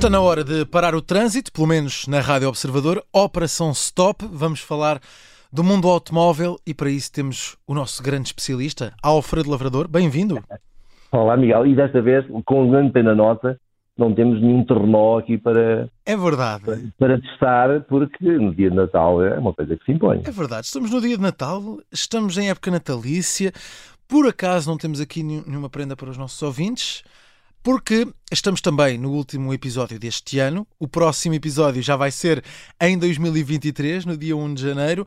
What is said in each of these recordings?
Está na hora de parar o trânsito, pelo menos na Rádio Observador. Operação Stop. Vamos falar do mundo automóvel e para isso temos o nosso grande especialista, Alfredo Lavrador. Bem-vindo. Olá, Miguel. E desta vez, com grande pena nota, não temos nenhum terrenó aqui para, É verdade. para, para testar, porque no dia de Natal é uma coisa que se impõe. É verdade. Estamos no dia de Natal, estamos em época natalícia. Por acaso não temos aqui nenhum- nenhuma prenda para os nossos ouvintes, porque estamos também no último episódio deste ano. O próximo episódio já vai ser em 2023, no dia 1 de janeiro.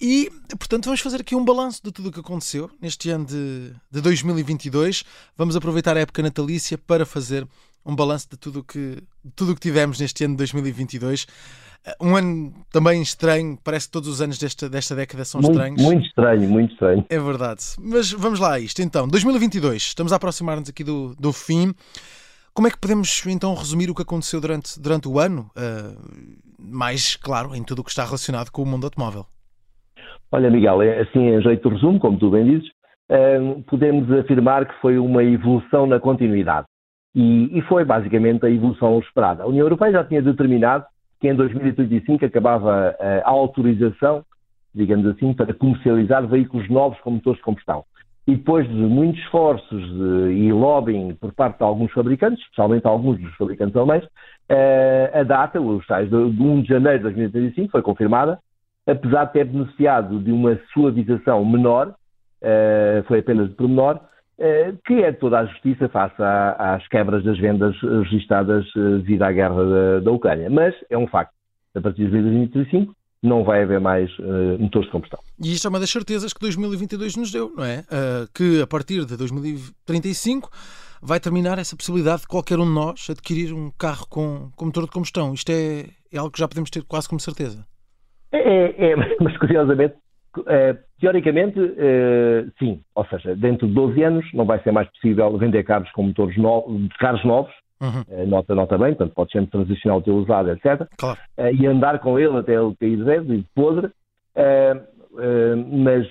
E, portanto, vamos fazer aqui um balanço de tudo o que aconteceu neste ano de, de 2022. Vamos aproveitar a época natalícia para fazer um balanço de tudo o que, tudo o que tivemos neste ano de 2022. Um ano também estranho, parece que todos os anos desta, desta década são Muito, estranhos. muito estranho, muito estranho. É verdade. Mas vamos lá a isto. Então, 2022, estamos a aproximar-nos aqui do, do fim. Como é que podemos então resumir o que aconteceu durante, durante o ano? Ah, mais, claro, em tudo o que está relacionado com o mundo automóvel. Olha, Miguel, é assim em jeito de resumo, como tu bem dizes, hum, podemos afirmar que foi uma evolução na continuidade. E, e foi basicamente a evolução esperada. A União Europeia já tinha determinado que em 2035 acabava a autorização, digamos assim, para comercializar veículos novos com motores de combustão. E depois de muitos esforços e lobbying por parte de alguns fabricantes, especialmente alguns dos fabricantes alemães, eh, a data, os tais de de 1 de janeiro de 2035, foi confirmada, apesar de ter beneficiado de uma suavização menor, eh, foi apenas de pormenor, eh, que é de toda a justiça face às quebras das vendas eh, registadas eh, devido à guerra da, da Ucrânia. Mas é um facto. A partir de 2035 não vai haver mais eh, motores de combustão. E isto é uma das certezas que 2022 nos deu, não é? Ah, que a partir de 2035 vai terminar essa possibilidade de qualquer um de nós adquirir um carro com, com motor de combustão. Isto é, é algo que já podemos ter quase como certeza. É, é- é- mas curiosamente, eh, teoricamente, eh, sim. Ou seja, dentro de 12 anos não vai ser mais possível vender carros com motores novos, carros novos, Uhum, eh, nota, nota bem, portanto pode sempre transicionar o teu usado, etc. claro. eh, e andar com ele até ele cair velho e podre, eh, eh, mas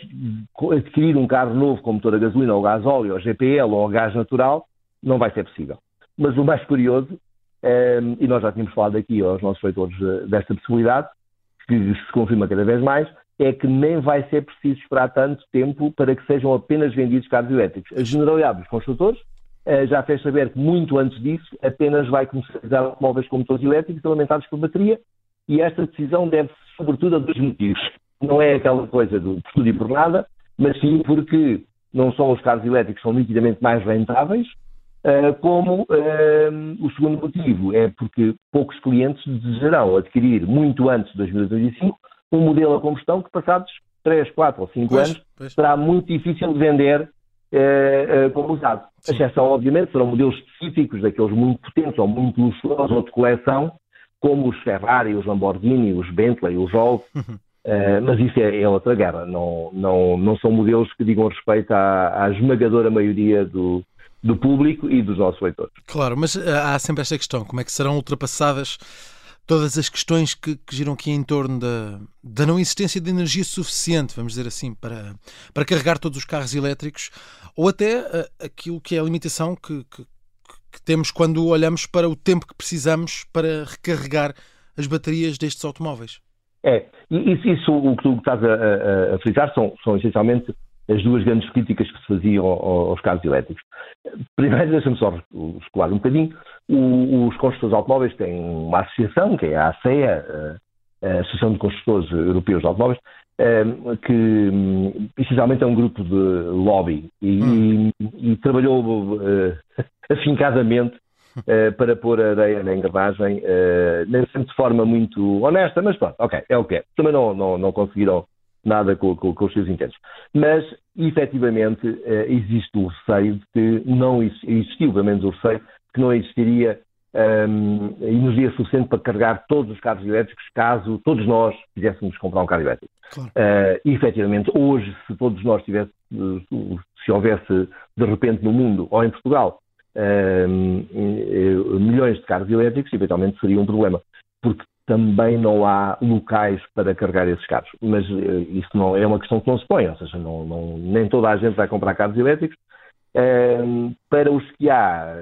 adquirir um carro novo com motor a gasolina ou gás óleo, ou GPL ou gás natural, não vai ser possível. Mas o mais curioso, eh, e nós já tínhamos falado aqui aos nossos leitores eh, desta possibilidade, que se confirma cada vez mais, é que nem vai ser preciso esperar tanto tempo para que sejam apenas vendidos carros elétricos. A generalidade dos construtores eh, já fez saber que muito antes disso apenas vai comercializar automóveis com motores elétricos alimentados por bateria e esta decisão deve-se sobretudo a dois motivos. Não é aquela coisa do por tudo e por nada, mas sim porque não só os carros elétricos são nitidamente mais rentáveis, eh, como eh, o segundo motivo é porque poucos clientes desejarão adquirir muito antes de 2025 um modelo a combustão que passados 3, 4 ou 5 Pois, anos pois. será muito difícil de vender eh, eh, como usado. A Sim. exceção, obviamente, serão modelos específicos, daqueles muito potentes ou muito luxuosos ou de coleção, como os Ferrari, os Lamborghini, os Bentley, os Rolls, Uhum. eh, mas isso é, é outra guerra. Não, não, não são modelos que digam respeito à, à esmagadora maioria do, do público e dos nossos leitores. Claro, mas ah, há sempre esta questão: como é que serão ultrapassadas todas as questões que, que giram aqui em torno da, da não existência de energia suficiente, vamos dizer assim, para, para carregar todos os carros elétricos, ou até ah, aquilo que é a limitação que, que- que temos quando olhamos para o tempo que precisamos para recarregar as baterias destes automóveis. É, isso, isso o que tu estás a, a, a frisar são, são essencialmente as duas grandes críticas que se faziam ao- aos carros elétricos. Primeiro, deixa-me só escolar um bocadinho. Os construtores de automóveis têm uma associação, que é a ACEA, a Associação de Construtores Europeus de Automóveis, eh, que hum, essencialmente é um grupo de lobby e, e- e trabalhou eh, afincadamente eh, para pôr a areia na engrenagem, nem sempre de forma muito honesta, mas pronto, ok, é o que é. Também não, não, não conseguiram nada com, com- com os seus intentos. Mas, efetivamente, eh, existe o receio de que não ex- existiu, pelo menos o receio, que não existiria hum, energia suficiente para carregar todos os carros elétricos caso todos nós quiséssemos comprar um carro elétrico. Claro. Uh, efetivamente, hoje, se todos nós tivesse, uh, se houvesse de repente no mundo ou em Portugal um, eh, milhões de carros elétricos, eventualmente seria um problema, porque também não há locais para carregar esses carros. Mas eh, isso não é uma questão que não se põe, ou seja, não, não- nem toda a gente vai comprar carros elétricos. Um, para os que há,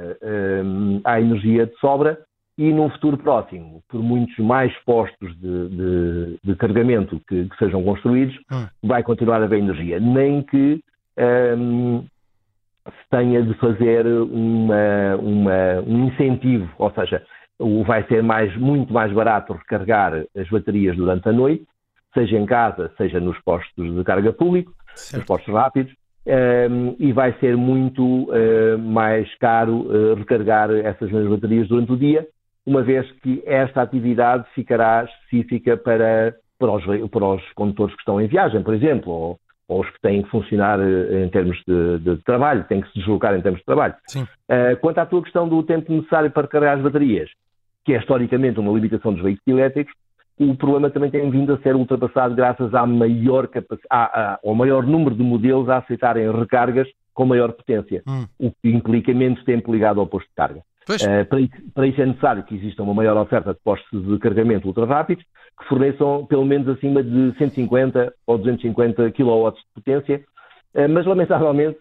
um, há energia de sobra e num futuro próximo, por muitos mais postos de, de, de carregamento que, que, sejam construídos, hum. vai continuar a haver energia. Nem que um, se tenha de fazer uma, uma, um incentivo, ou seja, vai ser mais, muito mais barato recarregar as baterias durante a noite, seja em casa, seja nos postos de carga público, certo. nos postos rápidos, um, e vai ser muito uh, mais caro uh, recarregar essas mesmas baterias durante o dia, uma vez que esta atividade ficará específica para, para, os, para os condutores que estão em viagem, por exemplo, ou, ou os que têm que funcionar uh, em termos de, de, trabalho, têm que se deslocar em termos de trabalho. quanto à tua questão do tempo necessário para carregar as baterias, que é historicamente uma limitação dos veículos elétricos, o problema também tem vindo a ser ultrapassado graças à maior ao maior número de modelos a aceitarem recargas com maior potência, hum. o que implica menos tempo ligado ao posto de carga. Uh, para, isso, para, isso, é necessário que exista uma maior oferta de postos de carregamento ultra rápidos que forneçam pelo menos acima de 150 ou 250 kW de potência, uh, mas lamentavelmente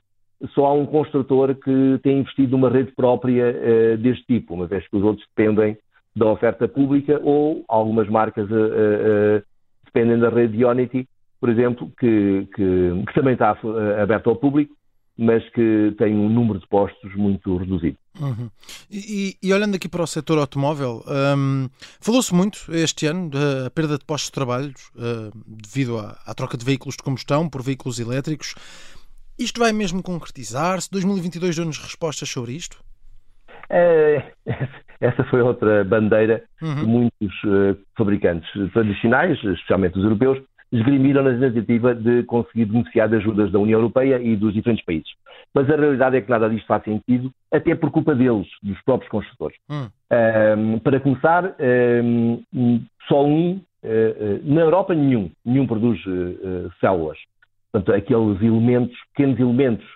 só há um construtor que tem investido numa rede própria uh, deste tipo, uma vez que os outros dependem da oferta pública ou algumas marcas uh, uh, dependem da rede Ionity, por exemplo, que, que, que também está aberta ao público, mas que tem um número de postos muito reduzido. Uhum. E, e, olhando aqui para o setor automóvel, um, falou-se muito este ano da perda de postos de trabalho uh, devido à, à, troca de veículos de combustão por veículos elétricos. Isto vai mesmo concretizar-se? 2022 deu-nos respostas sobre isto? É, essa foi outra bandeira uhum. que muitos uh, fabricantes tradicionais, especialmente os europeus, esgrimiram na tentativa de conseguir beneficiar de ajudas da União Europeia e dos diferentes países. Mas a realidade é que nada disto faz sentido, até por culpa deles, dos próprios construtores. Um, para começar, um, só um, uh, na Europa nenhum, nenhum produz uh, células. Portanto, aqueles elementos, pequenos elementos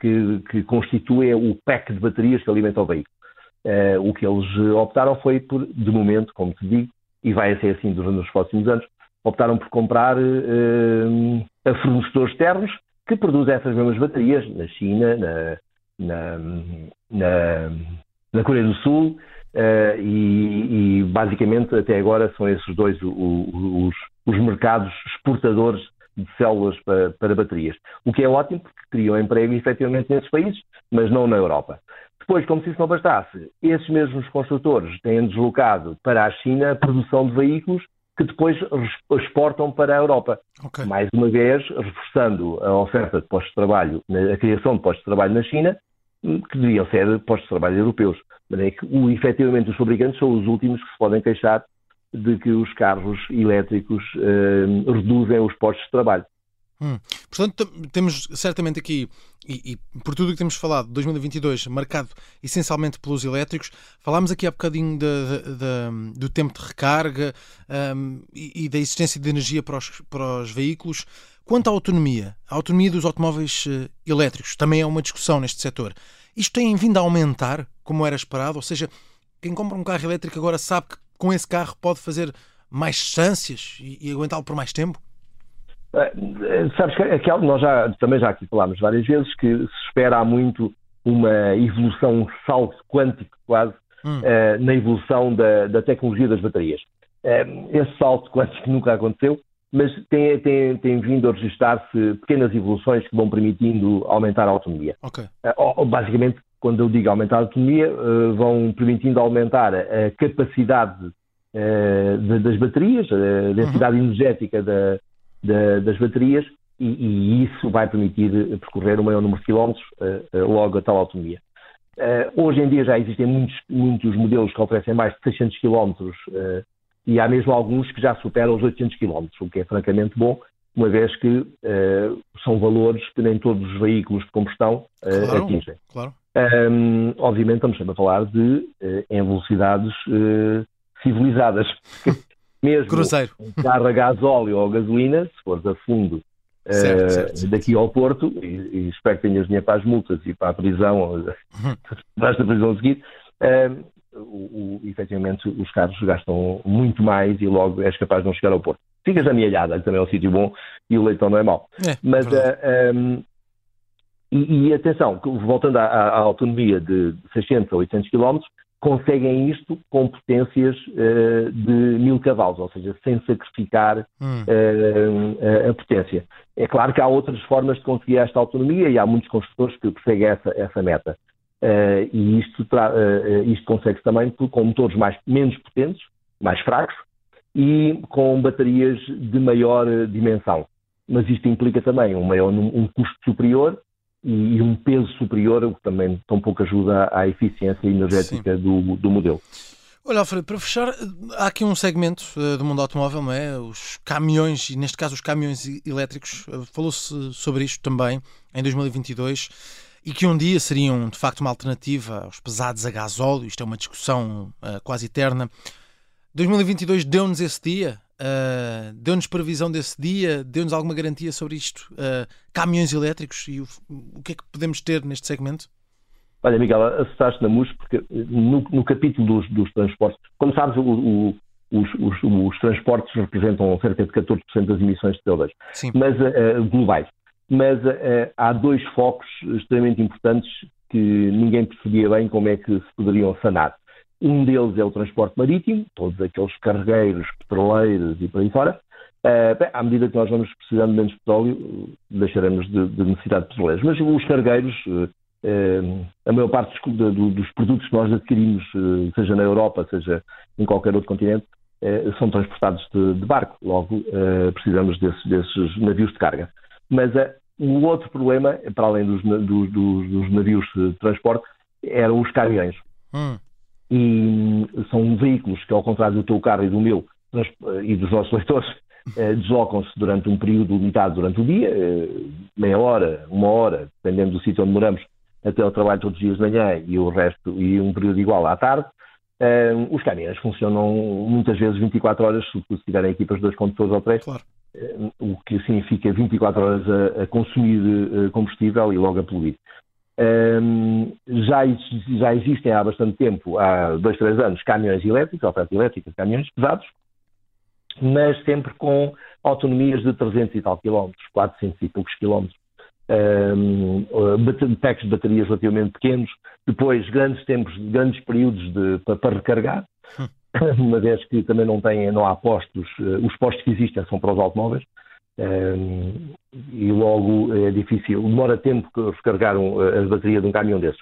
que, que constituem o pack de baterias que alimenta o veículo. Uh, o que eles optaram foi por, de momento, como te digo, e vai ser assim durante os próximos anos, optaram por comprar uh, a fornecedores externos que produzem essas mesmas baterias na China, na, na, na, na Coreia do Sul, uh, e, e, basicamente até agora são esses dois os, os mercados exportadores de células para, para, baterias. O que é ótimo porque criam emprego efetivamente nesses países, mas não na Europa. Depois, como se isso não bastasse, esses mesmos construtores têm deslocado para a China a produção de veículos que depois exportam para a Europa. Okay. Mais uma vez, reforçando a oferta de postos de trabalho, a criação de postos de trabalho na China, que deviam ser postos de trabalho europeus. Mas é que, efetivamente, os fabricantes são os últimos que se podem queixar de que os carros elétricos eh, reduzem os postos de trabalho. Hum. Portanto, temos certamente aqui, e, e, por tudo o que temos falado, 2022 marcado essencialmente pelos elétricos. Falámos aqui há bocadinho de, de, de, do tempo de recarga um, e, e, da existência de energia para os, para os, veículos. Quanto à autonomia, a autonomia dos automóveis uh, elétricos também é uma discussão neste setor. Isto tem vindo a aumentar, como era esperado? Ou seja, quem compra um carro elétrico agora sabe que com esse carro pode fazer mais distâncias e, e aguentá-lo por mais tempo? Uh, sabes que aquilo, nós já, também já aqui falámos várias vezes que se espera há muito uma evolução, um salto quântico quase, hum. uh, na evolução da, da, tecnologia das baterias. Uh, esse salto quântico nunca aconteceu, mas tem, tem, tem vindo a registrar-se pequenas evoluções que vão permitindo aumentar a autonomia. Okay. basicamente, quando eu digo aumentar a autonomia, vão permitindo aumentar a capacidade das baterias, a densidade uhum. energética da, da, das baterias e, e, isso vai permitir percorrer o maior número de quilómetros uh, uh, logo a tal autonomia. Uh, hoje em dia já existem muitos, muitos modelos que oferecem mais de 600 quilómetros e há mesmo alguns que já superam os 800 quilómetros, o que é francamente bom, uma vez que são valores que nem todos os veículos de combustão claro, atingem. Claro. Um, obviamente estamos sempre a falar de em velocidades civilizadas. mesmo Cruzeiro. um carro a gasóleo ou gasolina, se fores a fundo certo, uh, certo, certo. daqui ao Porto, e, e, espero que tenhas dinheiro para as multas e para a prisão, para esta prisão a seguir, uh, o, o, efetivamente os carros gastam muito mais e logo és capaz de não chegar ao Porto. Ficas amealhada, também é um sítio bom e o leitão não é mau. É, Mas, uh, eh, um, e, e, atenção, voltando à, à, autonomia de 600 a 800 km, conseguem isto com potências uh, de mil cavalos, ou seja, sem sacrificar hum. uh, a potência. É claro que há outras formas de conseguir esta autonomia e há muitos construtores que perseguem essa, essa meta. Uh, e isto, isto consegue-se também com motores mais, menos potentes, mais fracos e com baterias de maior dimensão. Mas isto implica também um, maior, um custo superior e, um peso superior, o que também tão pouco ajuda à eficiência energética do, do modelo. Olha, Alfredo, para fechar, há aqui um segmento uh, do mundo automóvel, não é? Os caminhões, e neste caso os caminhões elétricos, uh, falou-se sobre isto também em 2022, e que um dia seriam de facto uma alternativa aos pesados a gasóleo, isto é uma discussão uh, quase eterna. 2022 deu-nos esse dia, Uh, deu-nos previsão desse dia, deu-nos alguma garantia sobre isto? Uh, caminhões elétricos e o, o, que é que podemos ter neste segmento? Olha, Miguel, assustaste na MUS porque no, no capítulo dos, dos, transportes, como sabes, o, o, os, os, os, transportes representam cerca de 14% das emissões de CO2 mas, uh, globais. Mas há dois focos extremamente importantes que ninguém percebia bem como é que se poderiam sanar. Um deles é o transporte marítimo, todos aqueles carregueiros, petroleiros e por aí fora. Uh, bem, à medida que nós vamos precisando de menos petróleo, deixaremos de, de necessidade de petroleiros. Mas os cargueiros, uh, uh, a maior parte dos, dos, produtos que nós adquirimos, seja na Europa, seja em qualquer outro continente, são transportados de, de barco. Logo, precisamos desses, desses, navios de carga. Mas o outro problema, para além dos, dos, dos navios de transporte, eram os caminhões. Hum e são veículos que, ao contrário do teu carro e do meu e dos nossos leitores, eh, deslocam-se durante um período limitado durante o dia, eh, meia hora, uma hora, dependendo do sítio onde moramos, até o trabalho todos os dias de manhã e o resto, e um período igual à tarde. Eh, os caminhões funcionam muitas vezes 24 horas, se tiverem equipas de dois condutores ou três, claro. o que significa 24 horas a consumir combustível e logo a poluir. Um, já, já, existem há bastante tempo, há dois, três anos, caminhões elétricos, oferta elétrica de caminhões pesados, mas sempre com autonomias de 300 e tal quilómetros, 400 e poucos quilómetros, um, packs de baterias relativamente pequenos, depois grandes tempos, grandes períodos de, para, para recarregar, hum. uma vez que também não, tem, não há postos, uh, os postos que existem são para os automóveis, um, e logo é difícil, demora tempo recarregar um, a bateria de um caminhão desses.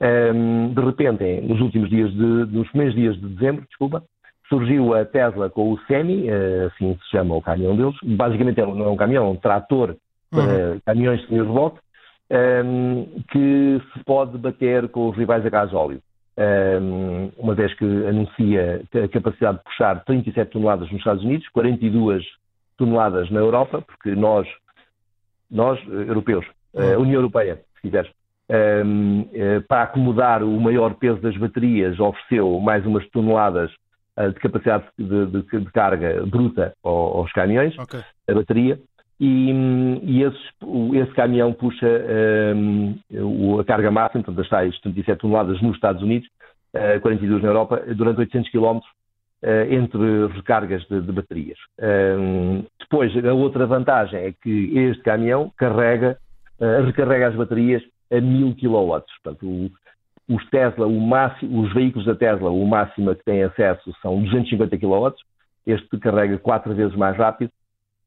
Um, de repente, nos últimos dias, de, nos primeiros dias de dezembro, desculpa, surgiu a Tesla com o Semi, eh, assim se chama o caminhão deles. Basicamente é não é um caminhão, é um trator para uhum. caminhões de semi-rebote, um, que se pode bater com os rivais a gás óleo. Um, uma vez que anuncia a capacidade de puxar 37 toneladas nos Estados Unidos, 42 toneladas na Europa, porque nós, nós europeus, a União Europeia, se quiseres, um, eh, para acomodar o maior peso das baterias, ofereceu mais umas toneladas de capacidade de, de, de, carga bruta aos caminhões, okay. a bateria, e, e esse, esse, caminhão puxa um, a carga máxima, portanto, as tais 77 toneladas nos Estados Unidos, uh, 42 na Europa, durante 800 km entre recargas de, de baterias. Um, depois, a outra vantagem é que este caminhão carrega, uh, recarrega as baterias a 1000 kW. Portanto, o, os Tesla, o máximo, os veículos da Tesla, o máximo que têm acesso são 250 kW. Este carrega quatro vezes mais rápido.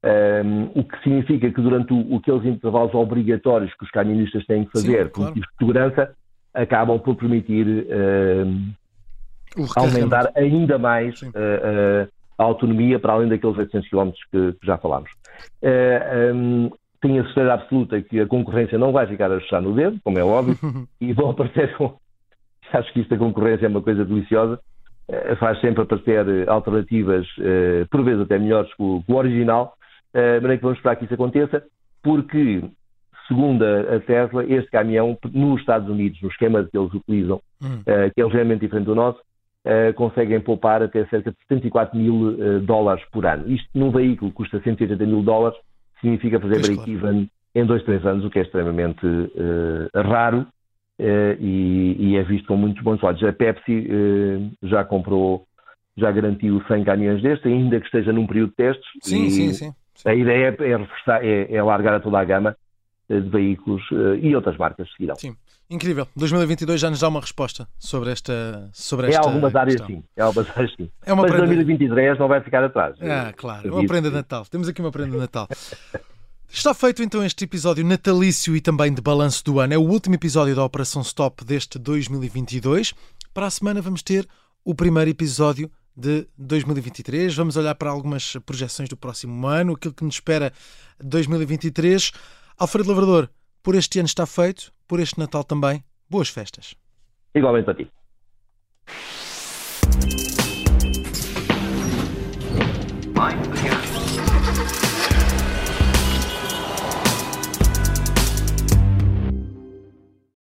Um, o que significa que durante o, aqueles intervalos obrigatórios que os camionistas têm que fazer Sim, por claro. de segurança, acabam por permitir um, aumentar ainda mais uh, uh, a autonomia para além daqueles 800 km que, que já falámos. Uh, eh, um, tenho a certeza absoluta que a concorrência não vai ficar a fechar no dedo, como é óbvio, e vão aparecer com. Acho que isto da concorrência é uma coisa deliciosa. Uh, faz sempre aparecer alternativas, uh, por vezes até melhores que o, que o original, uh, mas é que vamos esperar que isso aconteça, porque, segundo a, Tesla, este caminhão, nos Estados Unidos, no esquema que eles utilizam, hum. que é ligeiramente diferente do nosso, uh, conseguem poupar até cerca de 74 mil uh, dólares por ano. Isto num veículo que custa 180 mil dólares, significa fazer break-even em dois, três anos, o que é extremamente uh, raro e, e, é visto com muitos bons olhos. A Pepsi já comprou, já garantiu 100 caminhões destes, ainda que esteja num período de testes. Sim, sim, sim, sim. A ideia é, reforçar, é, é largar a toda a gama de veículos e outras marcas seguirão. Sim. Incrível. 2022 já nos dá uma resposta sobre esta sobre esta É algumas áreas questão. sim. É algumas áreas sim. É uma Mas prenda... 2023 não vai ficar atrás. Ah, claro. Uma prenda de Natal. Temos aqui uma prenda de Natal. Está feito então este episódio natalício e também de balanço do ano. É o último episódio da Operação Stop deste 2022. Para a semana vamos ter o primeiro episódio de 2023. Vamos olhar para algumas projeções do próximo ano, aquilo que nos espera 2023. Alfredo Lavrador, por este ano está feito, por este Natal também. Boas festas. Igualmente para ti.